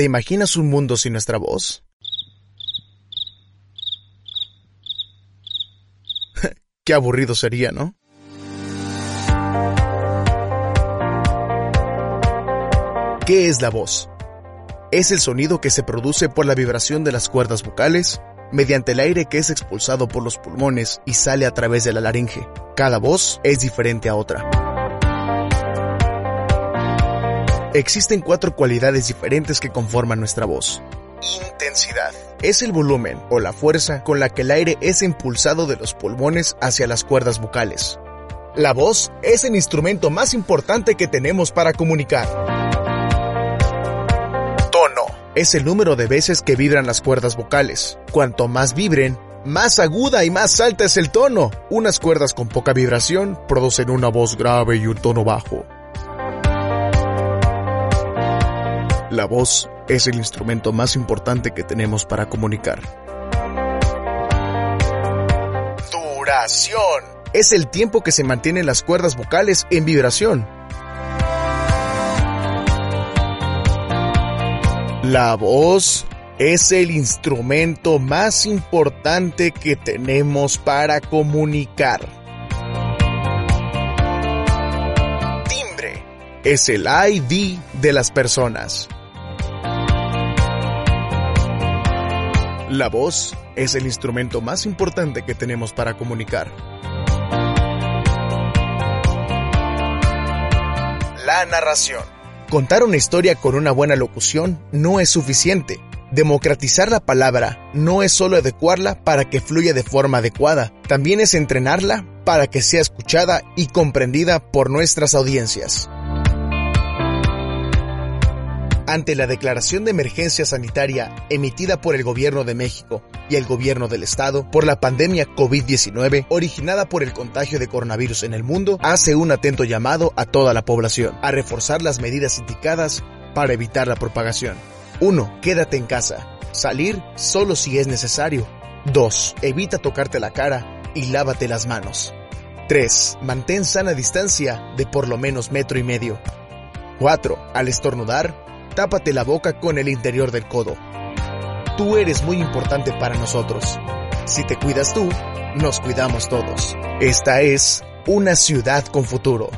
¿Te imaginas un mundo sin nuestra voz? Qué aburrido sería, ¿no? ¿Qué es la voz? Es el sonido que se produce por la vibración de las cuerdas vocales mediante el aire que es expulsado por los pulmones y sale a través de la laringe. Cada voz es diferente a otra. Existen cuatro cualidades diferentes que conforman nuestra voz. Intensidad. Es el volumen o la fuerza con la que el aire es impulsado de los pulmones hacia las cuerdas vocales. La voz es el instrumento más importante que tenemos para comunicar. Tono. Es el número de veces que vibran las cuerdas vocales. Cuanto más vibren, más aguda y más alta es el tono. Unas cuerdas con poca vibración producen una voz grave y un tono bajo. La voz es el instrumento más importante que tenemos para comunicar. Duración. Es el tiempo que se mantienen las cuerdas vocales en vibración. La voz es el instrumento más importante que tenemos para comunicar. Timbre es el ID de las personas. La voz es el instrumento más importante que tenemos para comunicar. La narración. Contar una historia con una buena locución no es suficiente. Democratizar la palabra no es solo adecuarla para que fluya de forma adecuada, también es entrenarla para que sea escuchada y comprendida por nuestras audiencias. Ante la declaración de emergencia sanitaria emitida por el Gobierno de México y el Gobierno del Estado por la pandemia COVID-19 originada por el contagio de coronavirus en el mundo, hace un atento llamado a toda la población a reforzar las medidas indicadas para evitar la propagación. 1. Quédate en casa. Salir solo si es necesario. 2. Evita tocarte la cara y lávate las manos. 3. Mantén sana distancia de por lo menos metro y medio. 4. Al estornudar, tápate la boca con el interior del codo. Tú eres muy importante para nosotros. Si te cuidas tú, nos cuidamos todos. Esta es una ciudad con futuro.